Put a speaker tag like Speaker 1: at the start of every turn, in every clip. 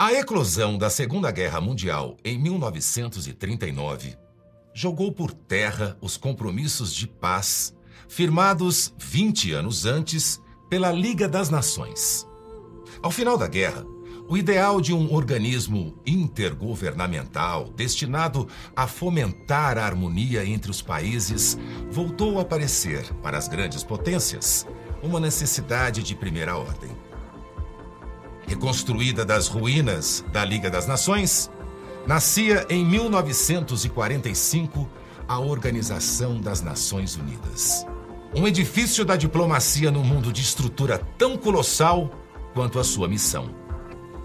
Speaker 1: A eclosão da Segunda Guerra Mundial em 1939 jogou por terra os compromissos de paz firmados 20 anos antes pela Liga das Nações. Ao final da guerra, o ideal de um organismo intergovernamental destinado a fomentar a harmonia entre os países voltou a aparecer para as grandes potências uma necessidade de primeira ordem. Reconstruída das ruínas da Liga das Nações, nascia em 1945 a Organização das Nações Unidas. Um edifício da diplomacia no mundo de estrutura tão colossal quanto a sua missão.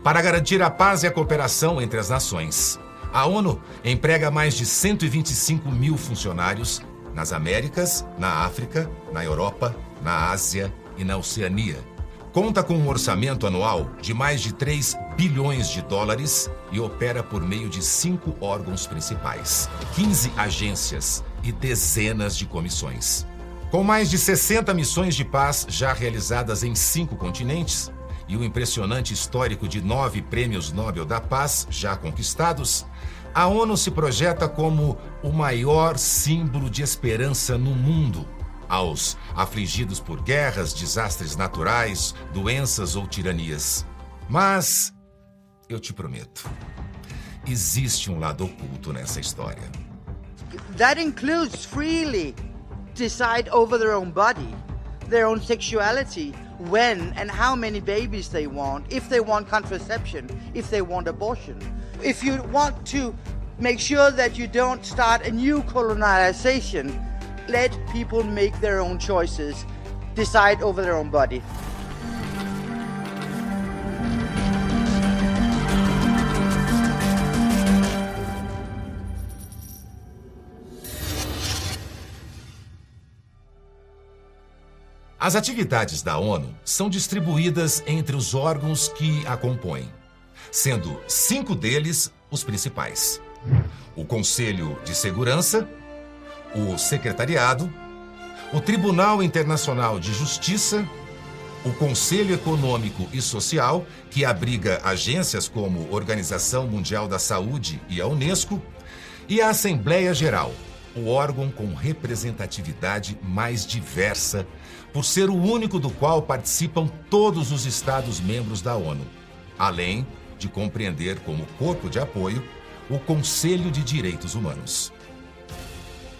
Speaker 1: Para garantir a paz e a cooperação entre as nações, a ONU emprega mais de 125 mil funcionários nas Américas, na África, na Europa, na Ásia e na Oceania Conta com um orçamento anual de mais de 3 bilhões de dólares e opera por meio de cinco órgãos principais, 15 agências e dezenas de comissões. Com mais de 60 missões de paz já realizadas em cinco continentes e um impressionante histórico de nove prêmios Nobel da Paz já conquistados, a ONU se projeta como o maior símbolo de esperança no mundo aos afligidos por guerras, desastres naturais, doenças ou tiranias. Mas eu te prometo, existe um lado oculto nessa história.
Speaker 2: That includes freely decide over their own body, their own sexuality, when and how many babies they want, if they want contraception, if they want abortion. If you want to make sure that you don't start a new colonization, let people make their own choices, decide over their own body.
Speaker 1: As atividades da ONU são distribuídas entre os órgãos que a compõem, sendo cinco deles os principais: o Conselho de Segurança, o Secretariado, o Tribunal Internacional de Justiça, o Conselho Econômico e Social, que abriga agências como Organização Mundial da Saúde e a Unesco, e a Assembleia Geral, o órgão com representatividade mais diversa, por ser o único do qual participam todos os Estados-membros da ONU, além de compreender como corpo de apoio o Conselho de Direitos Humanos.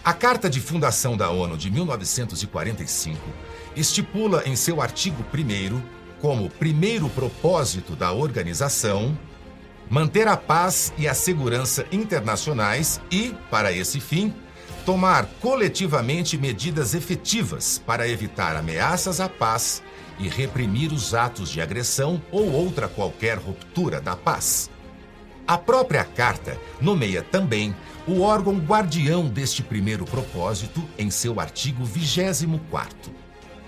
Speaker 1: A Carta de Fundação da ONU de 1945 estipula em seu artigo 1 como primeiro propósito da organização manter a paz e a segurança internacionais e, para esse fim, tomar coletivamente medidas efetivas para evitar ameaças à paz e reprimir os atos de agressão ou outra qualquer ruptura da paz. A própria carta nomeia também o órgão guardião deste primeiro propósito em seu artigo 24.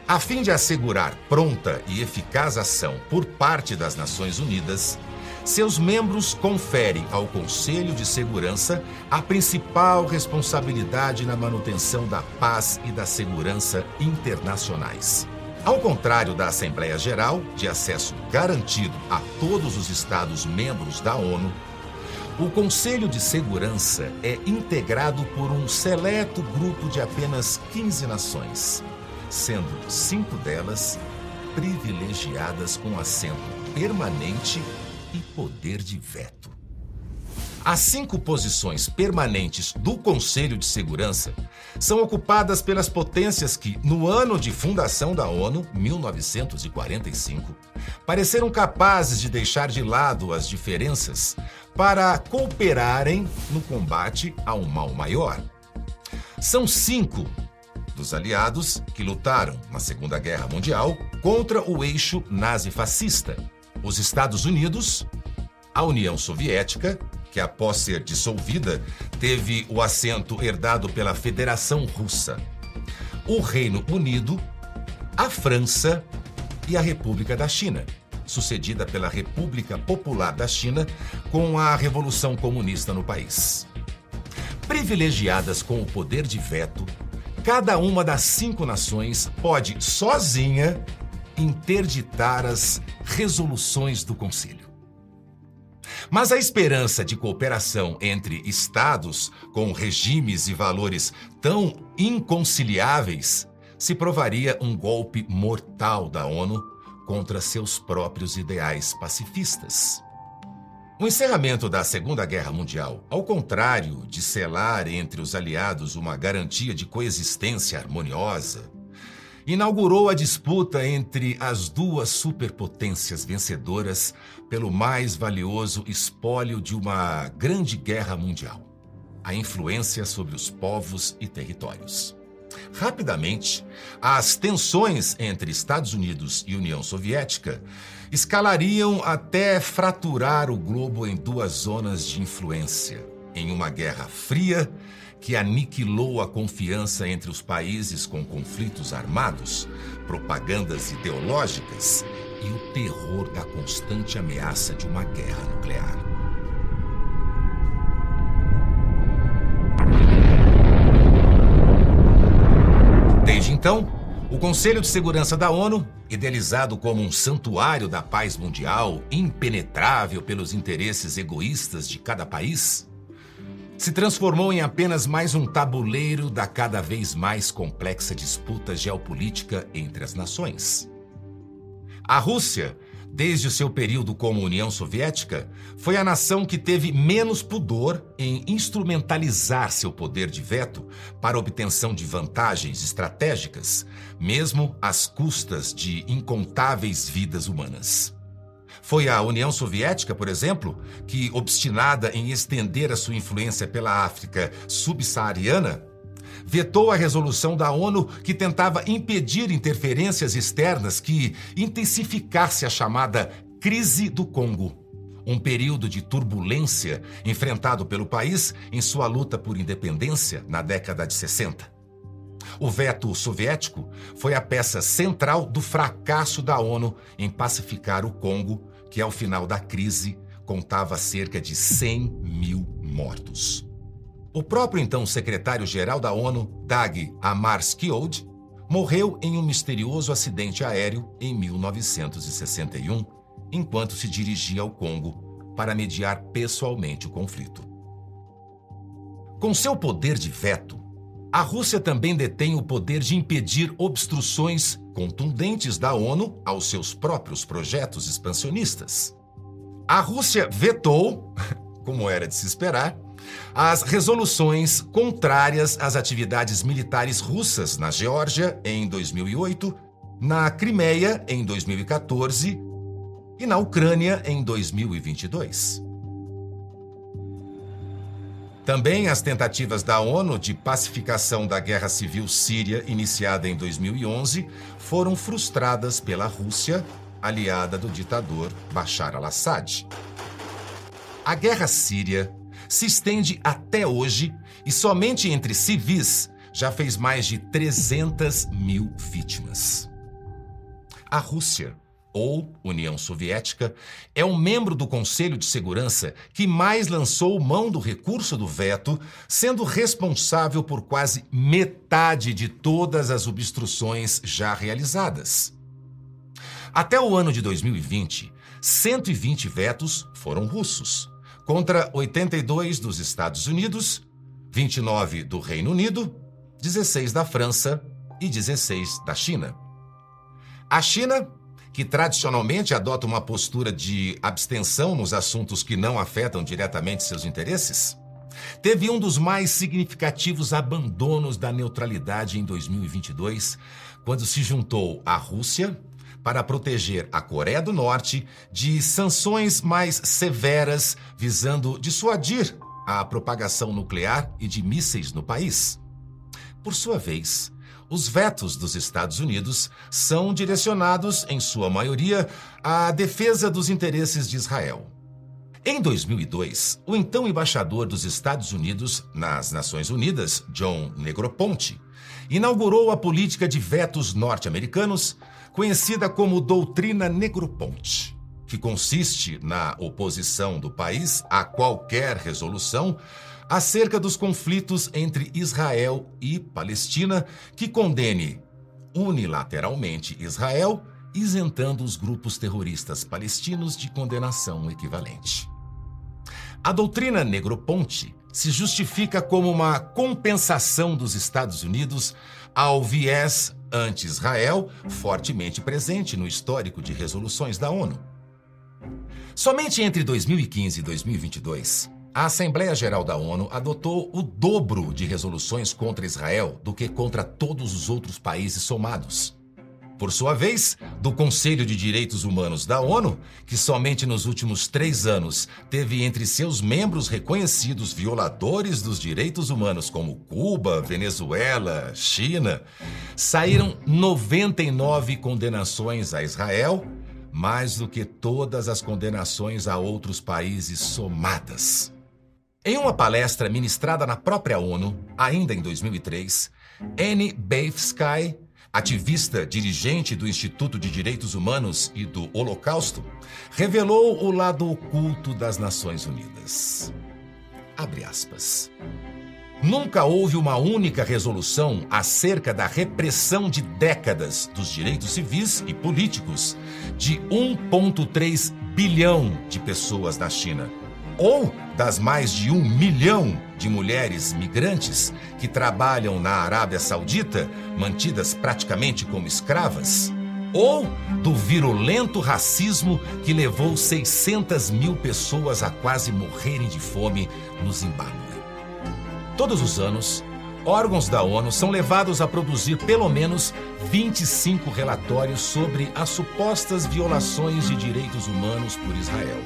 Speaker 1: A fim de assegurar pronta e eficaz ação por parte das Nações Unidas, seus membros conferem ao Conselho de Segurança a principal responsabilidade na manutenção da paz e da segurança internacionais. Ao contrário da Assembleia Geral, de acesso garantido a todos os Estados-membros da ONU, o Conselho de Segurança é integrado por um seleto grupo de apenas 15 nações, sendo cinco delas privilegiadas com assento permanente e poder de veto. As cinco posições permanentes do Conselho de Segurança são ocupadas pelas potências que, no ano de fundação da ONU, 1945, pareceram capazes de deixar de lado as diferenças para cooperarem no combate a um mal maior. São cinco dos aliados que lutaram na Segunda Guerra Mundial contra o eixo nazi-fascista: os Estados Unidos, a União Soviética que após ser dissolvida, teve o assento herdado pela Federação Russa, o Reino Unido, a França e a República da China, sucedida pela República Popular da China com a Revolução Comunista no país. Privilegiadas com o poder de veto, cada uma das cinco nações pode, sozinha, interditar as resoluções do Conselho. Mas a esperança de cooperação entre estados com regimes e valores tão inconciliáveis se provaria um golpe mortal da ONU contra seus próprios ideais pacifistas. O encerramento da Segunda Guerra Mundial, ao contrário de selar entre os aliados uma garantia de coexistência harmoniosa, inaugurou a disputa entre as duas superpotências vencedoras pelo mais valioso espólio de uma grande guerra mundial: a influência sobre os povos e territórios. Rapidamente, as tensões entre Estados Unidos e União Soviética escalariam até fraturar o globo em duas zonas de influência, em uma guerra fria que aniquilou a confiança entre os países com conflitos armados, propagandas ideológicas e o terror da constante ameaça de uma guerra nuclear. Então, o Conselho de Segurança da ONU, idealizado como um santuário da paz mundial, impenetrável pelos interesses egoístas de cada país, se transformou em apenas mais um tabuleiro da cada vez mais complexa disputa geopolítica entre as nações. A Rússia Desde o seu período como União Soviética, foi a nação que teve menos pudor em instrumentalizar seu poder de veto para obtenção de vantagens estratégicas, mesmo às custas de incontáveis vidas humanas. Foi a União Soviética, por exemplo, que, obstinada em estender a sua influência pela África subsaariana, vetou a resolução da ONU que tentava impedir interferências externas que intensificasse a chamada crise do Congo. Um período de turbulência enfrentado pelo país em sua luta por independência na década de 60. O veto soviético foi a peça central do fracasso da ONU em pacificar o Congo, que ao final da crise contava cerca de 100 mil mortos. O próprio então secretário-geral da ONU, Dag Hammarskjöld, morreu em um misterioso acidente aéreo em 1961, enquanto se dirigia ao Congo para mediar pessoalmente o conflito. Com seu poder de veto, a Rússia também detém o poder de impedir obstruções contundentes da ONU aos seus próprios projetos expansionistas. A Rússia vetou, como era de se esperar, as resoluções contrárias às atividades militares russas na Geórgia em 2008, na Crimeia em 2014 e na Ucrânia em 2022. Também as tentativas da ONU de pacificação da guerra civil síria, iniciada em 2011, foram frustradas pela Rússia, aliada do ditador Bashar al-Assad. A guerra síria se estende até hoje e somente entre civis já fez mais de 300 mil vítimas. A Rússia, ou União Soviética, é um membro do Conselho de Segurança que mais lançou mão do recurso do veto, sendo responsável por quase metade de todas as obstruções já realizadas. Até o ano de 2020, 120 vetos foram russos contra 82 dos Estados Unidos, 29 do Reino Unido, 16 da França e 16 da China. A China, que tradicionalmente adota uma postura de abstenção nos assuntos que não afetam diretamente seus interesses, teve um dos mais significativos abandonos da neutralidade em 2022, quando se juntou à Rússia, para proteger a Coreia do Norte de sanções mais severas visando dissuadir a propagação nuclear e de mísseis no país. Por sua vez, os vetos dos Estados Unidos são direcionados, em sua maioria, à defesa dos interesses de Israel. Em 2002, o então embaixador dos Estados Unidos nas Nações Unidas, John Negroponte, inaugurou a política de vetos norte-americanos conhecida como Doutrina Negroponte, que consiste na oposição do país a qualquer resolução acerca dos conflitos entre Israel e Palestina que condene unilateralmente Israel, isentando os grupos terroristas palestinos de condenação equivalente. A doutrina Negroponte se justifica como uma compensação dos Estados Unidos ao viés anti-Israel fortemente presente no histórico de resoluções da ONU. Somente entre 2015 e 2022, a Assembleia Geral da ONU adotou o dobro de resoluções contra Israel do que contra todos os outros países somados. Por sua vez, do Conselho de Direitos Humanos da ONU, que somente nos últimos três anos teve entre seus membros reconhecidos violadores dos direitos humanos como Cuba, Venezuela, China, saíram 99 condenações a Israel, mais do que todas as condenações a outros países somadas. Em uma palestra ministrada na própria ONU, ainda em 2003, Annie Baifsky ativista dirigente do Instituto de Direitos Humanos e do Holocausto, revelou o lado oculto das Nações Unidas. Abre aspas. Nunca houve uma única resolução acerca da repressão de décadas dos direitos civis e políticos de 1,3 bilhão de pessoas na China ou das mais de um milhão de mulheres migrantes que trabalham na Arábia Saudita, mantidas praticamente como escravas, ou do virulento racismo que levou 600 mil pessoas a quase morrerem de fome no Zimbábue. Todos os anos, órgãos da ONU são levados a produzir pelo menos 25 relatórios sobre as supostas violações de direitos humanos por Israel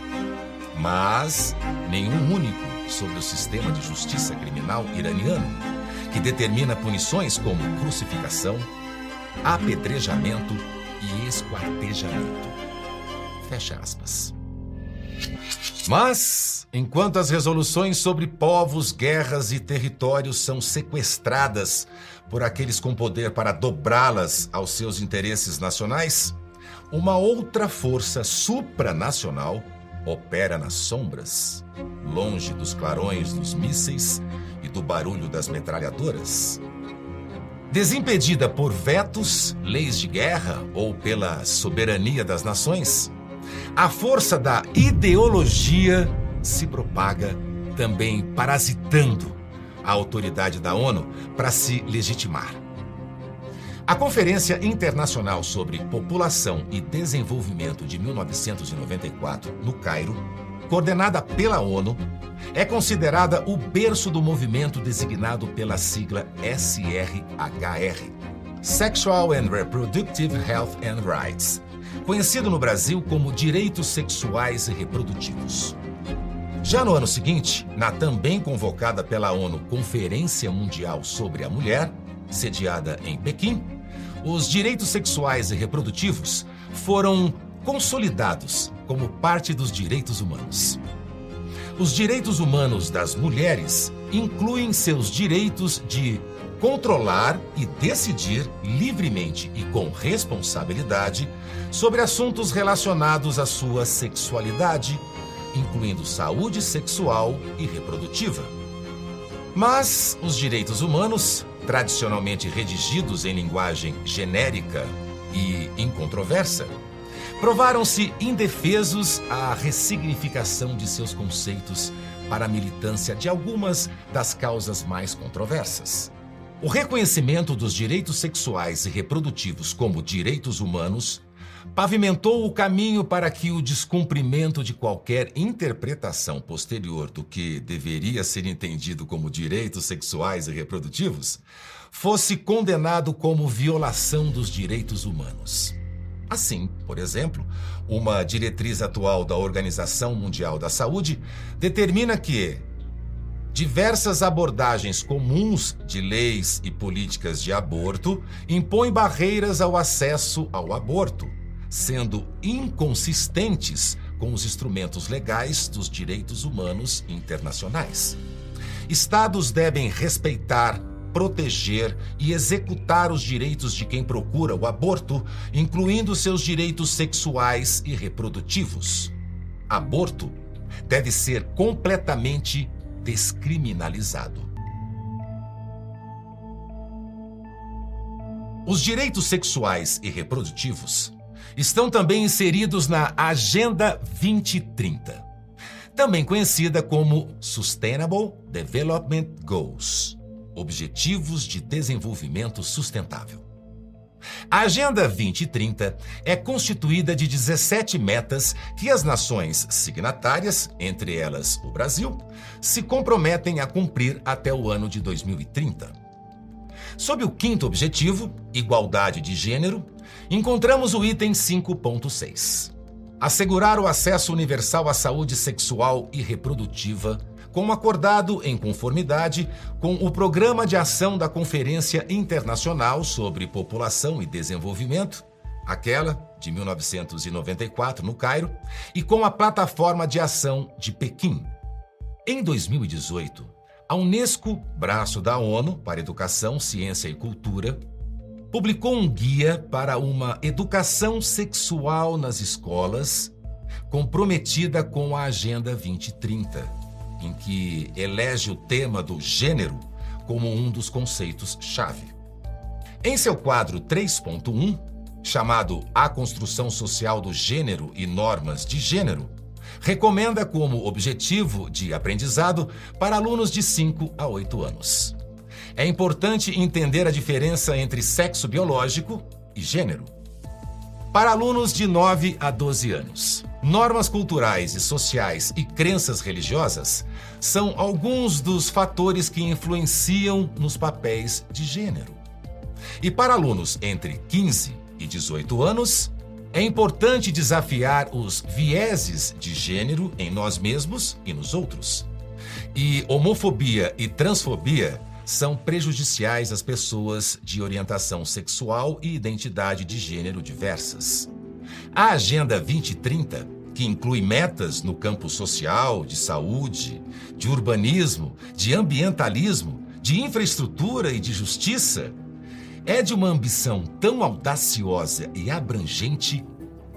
Speaker 1: mas nenhum único sobre o sistema de justiça criminal iraniano, que determina punições como crucificação, apedrejamento e esquartejamento. Fecha aspas. Mas, enquanto as resoluções sobre povos, guerras e territórios são sequestradas por aqueles com poder para dobrá-las aos seus interesses nacionais, uma outra força supranacional opera nas sombras, longe dos clarões dos mísseis e do barulho das metralhadoras. Desimpedida por vetos, leis de guerra ou pela soberania das nações, a força da ideologia se propaga também parasitando a autoridade da ONU para se legitimar. A Conferência Internacional sobre População e Desenvolvimento de 1994, no Cairo, coordenada pela ONU, é considerada o berço do movimento designado pela sigla SRHR Sexual and Reproductive Health and Rights conhecido no Brasil como Direitos Sexuais e Reprodutivos. Já no ano seguinte, na também convocada pela ONU Conferência Mundial sobre a Mulher, sediada em Pequim, os direitos sexuais e reprodutivos foram consolidados como parte dos direitos humanos. Os direitos humanos das mulheres incluem seus direitos de controlar e decidir livremente e com responsabilidade sobre assuntos relacionados à sua sexualidade, incluindo saúde sexual e reprodutiva. Mas os direitos humanos tradicionalmente redigidos em linguagem genérica e incontroversa, provaram-se indefesos à ressignificação de seus conceitos para a militância de algumas das causas mais controversas. O reconhecimento dos direitos sexuais e reprodutivos como direitos humanos pavimentou o caminho para que o descumprimento de qualquer interpretação posterior do que deveria ser entendido como direitos sexuais e reprodutivos fosse condenado como violação dos direitos humanos. Assim, por exemplo, uma diretriz atual da Organização Mundial da Saúde determina que diversas abordagens comuns de leis e políticas de aborto impõem barreiras ao acesso ao aborto sendo inconsistentes com os instrumentos legais dos direitos humanos internacionais. Estados devem respeitar, proteger e executar os direitos de quem procura o aborto, incluindo seus direitos sexuais e reprodutivos. Aborto deve ser completamente descriminalizado. Os direitos sexuais e reprodutivos estão também inseridos na Agenda 2030. também conhecida como Sustainable Development Goals Objetivos de Desenvolvimento Sustentável. A Agenda 2030 é constituída de 17 metas que as nações signatárias, entre elas o Brasil, se comprometem a cumprir até o ano de 2030. Sob o quinto objetivo, igualdade de gênero, encontramos o item 5.6. Assegurar o acesso universal à saúde sexual e reprodutiva como acordado em conformidade com o Programa de Ação da Conferência Internacional sobre População e Desenvolvimento, aquela de 1994 no Cairo, e com a Plataforma de Ação de Pequim. Em 2018, a Unesco, braço da ONU para Educação, Ciência e Cultura, publicou um guia para uma educação sexual nas escolas, comprometida com a Agenda 2030 em que elege o tema do gênero como um dos conceitos-chave. Em seu quadro 3.1, chamado A Construção Social do Gênero e Normas de Gênero, recomenda como objetivo de aprendizado para alunos de 5 a 8 anos. É importante entender a diferença entre sexo biológico e gênero. Para alunos de 9 a 12 anos, normas culturais e sociais e crenças religiosas são alguns dos fatores que influenciam nos papéis de gênero. E para alunos entre 15 e 18 anos, é importante desafiar os vieses de gênero em nós mesmos e nos outros. E homofobia e transfobia são prejudiciais às pessoas de orientação sexual e identidade de gênero diversas. A Agenda 2030, que inclui metas no campo social, de saúde, de urbanismo, de ambientalismo, de infraestrutura e de justiça, é de uma ambição tão audaciosa e abrangente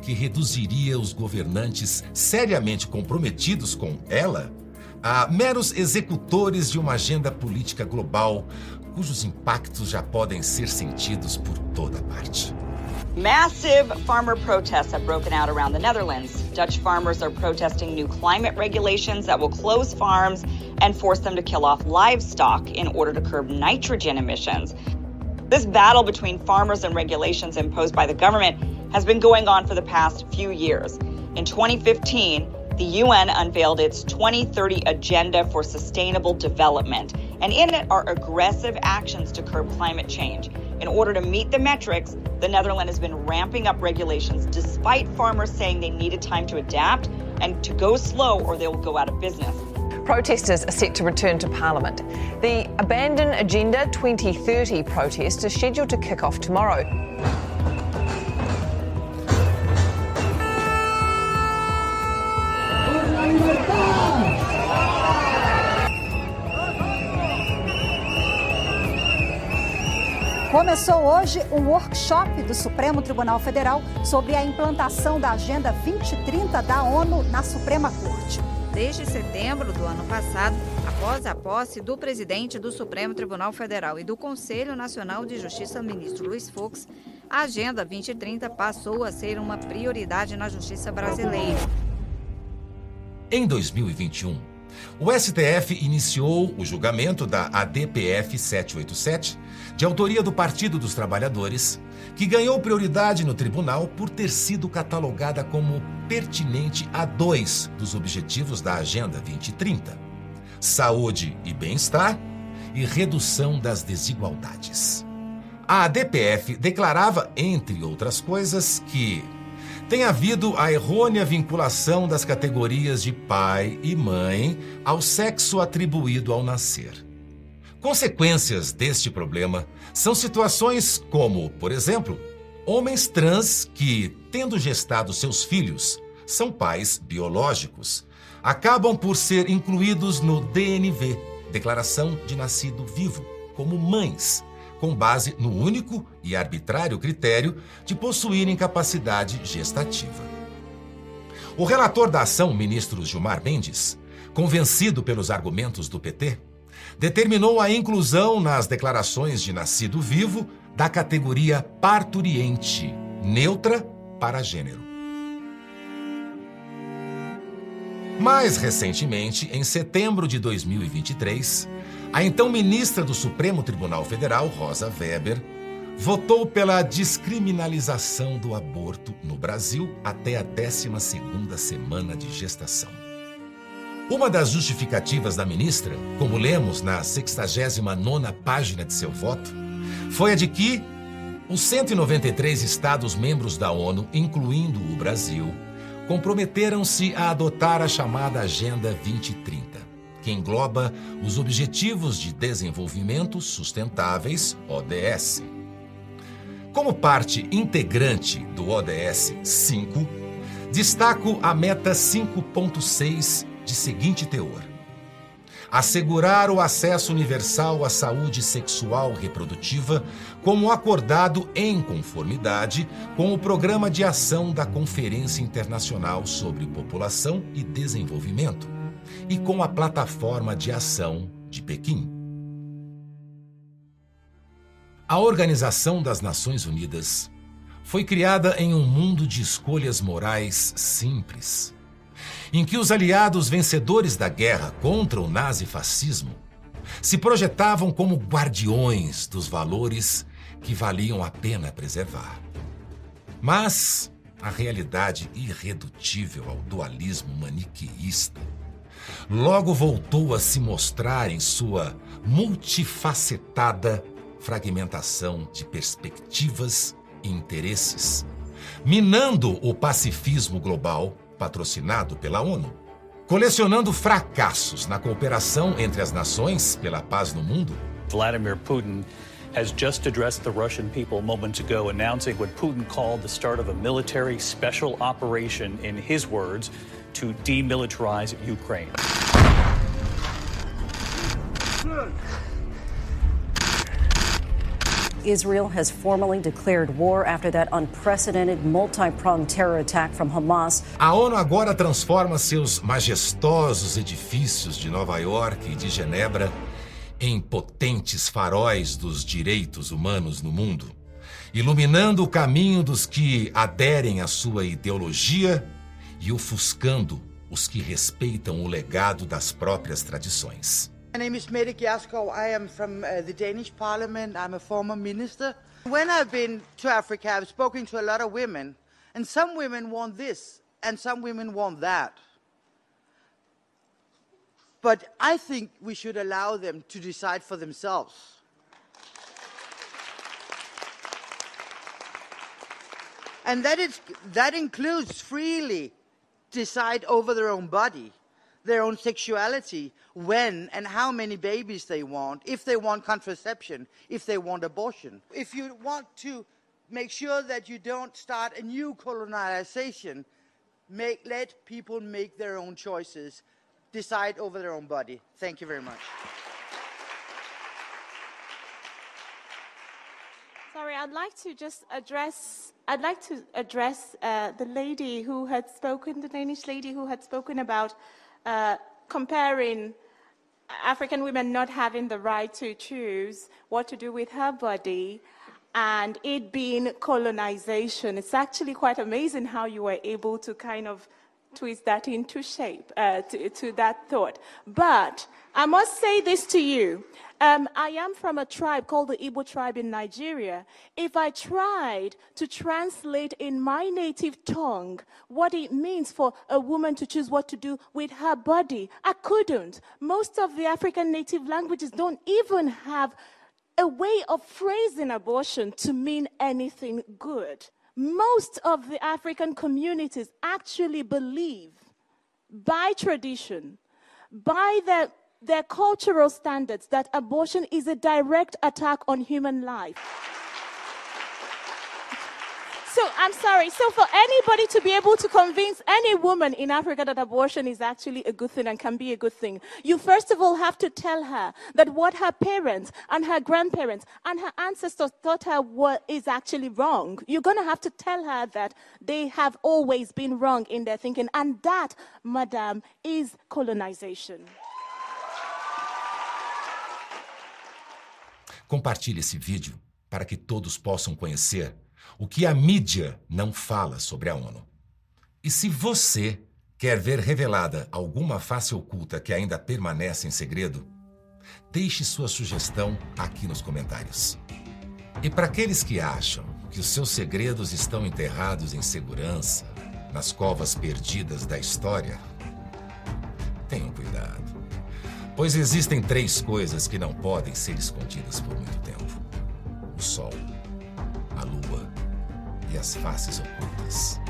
Speaker 1: que reduziria os governantes seriamente comprometidos com ela a meros executores de uma agenda política global cujos impactos já podem ser sentidos por toda parte.
Speaker 3: Massive farmer protests have broken out around the Netherlands. Dutch farmers are protesting new climate regulations that will close farms and force them to kill off livestock in order to curb nitrogen emissions. This battle between farmers and regulations imposed by the government has been going on for the past few years. In 2015, the UN unveiled its 2030 Agenda for Sustainable Development, and in it are aggressive actions to curb climate change. In order to meet the metrics, the Netherlands has been ramping up regulations despite farmers saying they needed time to adapt and to go slow or they will go out of business.
Speaker 4: Protesters are set to return to Parliament. The Abandon Agenda 2030 protest is scheduled to kick off tomorrow.
Speaker 5: Começou hoje um workshop do Supremo Tribunal Federal sobre a implantação da Agenda 2030 da ONU na Suprema Corte.
Speaker 6: Desde setembro do ano passado, após a posse do presidente do Supremo Tribunal Federal e do Conselho Nacional de Justiça, ministro Luiz Fux, a Agenda 2030 passou a ser uma prioridade na justiça brasileira.
Speaker 1: Em 2021, o STF iniciou o julgamento da ADPF 787, de autoria do Partido dos Trabalhadores, que ganhou prioridade no tribunal por ter sido catalogada como pertinente a dois dos objetivos da Agenda 2030: saúde e bem-estar e redução das desigualdades. A ADPF declarava, entre outras coisas, que tem havido a errônea vinculação das categorias de pai e mãe ao sexo atribuído ao nascer. Consequências deste problema são situações como, por exemplo, homens trans que, tendo gestado seus filhos, são pais biológicos, acabam por ser incluídos no DNV, Declaração de Nascido Vivo, como mães com base no único e arbitrário critério de possuírem capacidade gestativa. O relator da ação, ministro Gilmar Mendes, convencido pelos argumentos do PT, determinou a inclusão nas declarações de nascido vivo da categoria parturiente, neutra para gênero. Mais recentemente, em setembro de 2023, a então ministra do Supremo Tribunal Federal, Rosa Weber, votou pela descriminalização do aborto no Brasil até a 12ª semana de gestação. Uma das justificativas da ministra, como lemos na 69ª página de seu voto, foi a de que os 193 Estados membros da ONU, incluindo o Brasil, comprometeram-se a adotar a chamada Agenda 2030, que engloba os Objetivos de Desenvolvimento Sustentáveis, ODS. Como parte integrante do ODS 5, destaco a meta 5.6 de seguinte teor: assegurar o acesso universal à saúde sexual reprodutiva, como acordado em conformidade com o Programa de Ação da Conferência Internacional sobre População e Desenvolvimento e com a Plataforma de Ação de Pequim. A Organização das Nações Unidas foi criada em um mundo de escolhas morais simples em que os aliados vencedores da guerra contra o nazifascismo se projetavam como guardiões dos valores que valiam a pena preservar. Mas a realidade irredutível ao dualismo maniqueísta logo voltou a se mostrar em sua multifacetada fragmentação de perspectivas e interesses, minando o pacifismo global patrocinado pela ONU, colecionando fracassos na cooperação entre as nações pela paz no mundo.
Speaker 7: Vladimir Putin has just addressed the Russian people moments ago, announcing what Putin called the start of a military special operation, in his words, to demilitarize Ukraine.
Speaker 8: Israel has formally declared war after that unprecedented multi-pronged terror attack from Hamas.
Speaker 1: A ONU agora transforma seus majestosos edifícios de Nova York e de Genebra em potentes faróis dos direitos humanos no mundo, iluminando o caminho dos que aderem à sua ideologia e ofuscando os que respeitam o legado das próprias tradições.
Speaker 2: My name is Mette Gjerskov. I am from uh, the Danish Parliament. I'm a former minister. When I've been to Africa, I've spoken to a lot of women, and some women want this, and some women want that. But I think we should allow them to decide for themselves. And that, is, that includes freely decide over their own body their own sexuality, when and how many babies they want, if they want contraception, if they want abortion. If you want to make sure that you don't start a new colonization, make, let people make their own choices, decide over their own body. Thank you very much.
Speaker 9: Sorry, I'd like to just address. I'd like to address uh, the lady who had spoken, the Danish lady who had spoken about uh, comparing African women not having the right to choose what to do with her body and it being colonization. It's actually quite amazing how you were able to kind of twist that into shape, uh, to, to, that thought. But I must say this to you. Um, I am from a tribe called the Igbo tribe in Nigeria. If I tried to translate in my native tongue what it means for a woman to choose what to do with her body, I couldn't. Most of the African native languages don't even have a way of phrasing abortion to mean anything good most of the African communities actually believe, by tradition, by their, their cultural standards, that abortion is a direct attack on human life. So I'm sorry. So for anybody to be able to convince any woman in Africa that abortion is actually a good thing and can be a good thing, you first of all have to tell her that what her parents and her grandparents and her ancestors thought her what is actually wrong. You're going to have to tell her that they have always been wrong in their thinking. And that, madam, is colonization.
Speaker 1: Compartilhe esse vídeo para que todos possam conhecer o que a mídia não fala sobre a ONU. E se você Quer ver revelada alguma face oculta que ainda permanece em segredo? Deixe sua sugestão aqui nos comentários. E para aqueles que acham que os seus segredos estão enterrados em segurança, nas covas perdidas da história, tenham cuidado. Pois existem três coisas que não podem ser escondidas por muito tempo: as faces ocultas.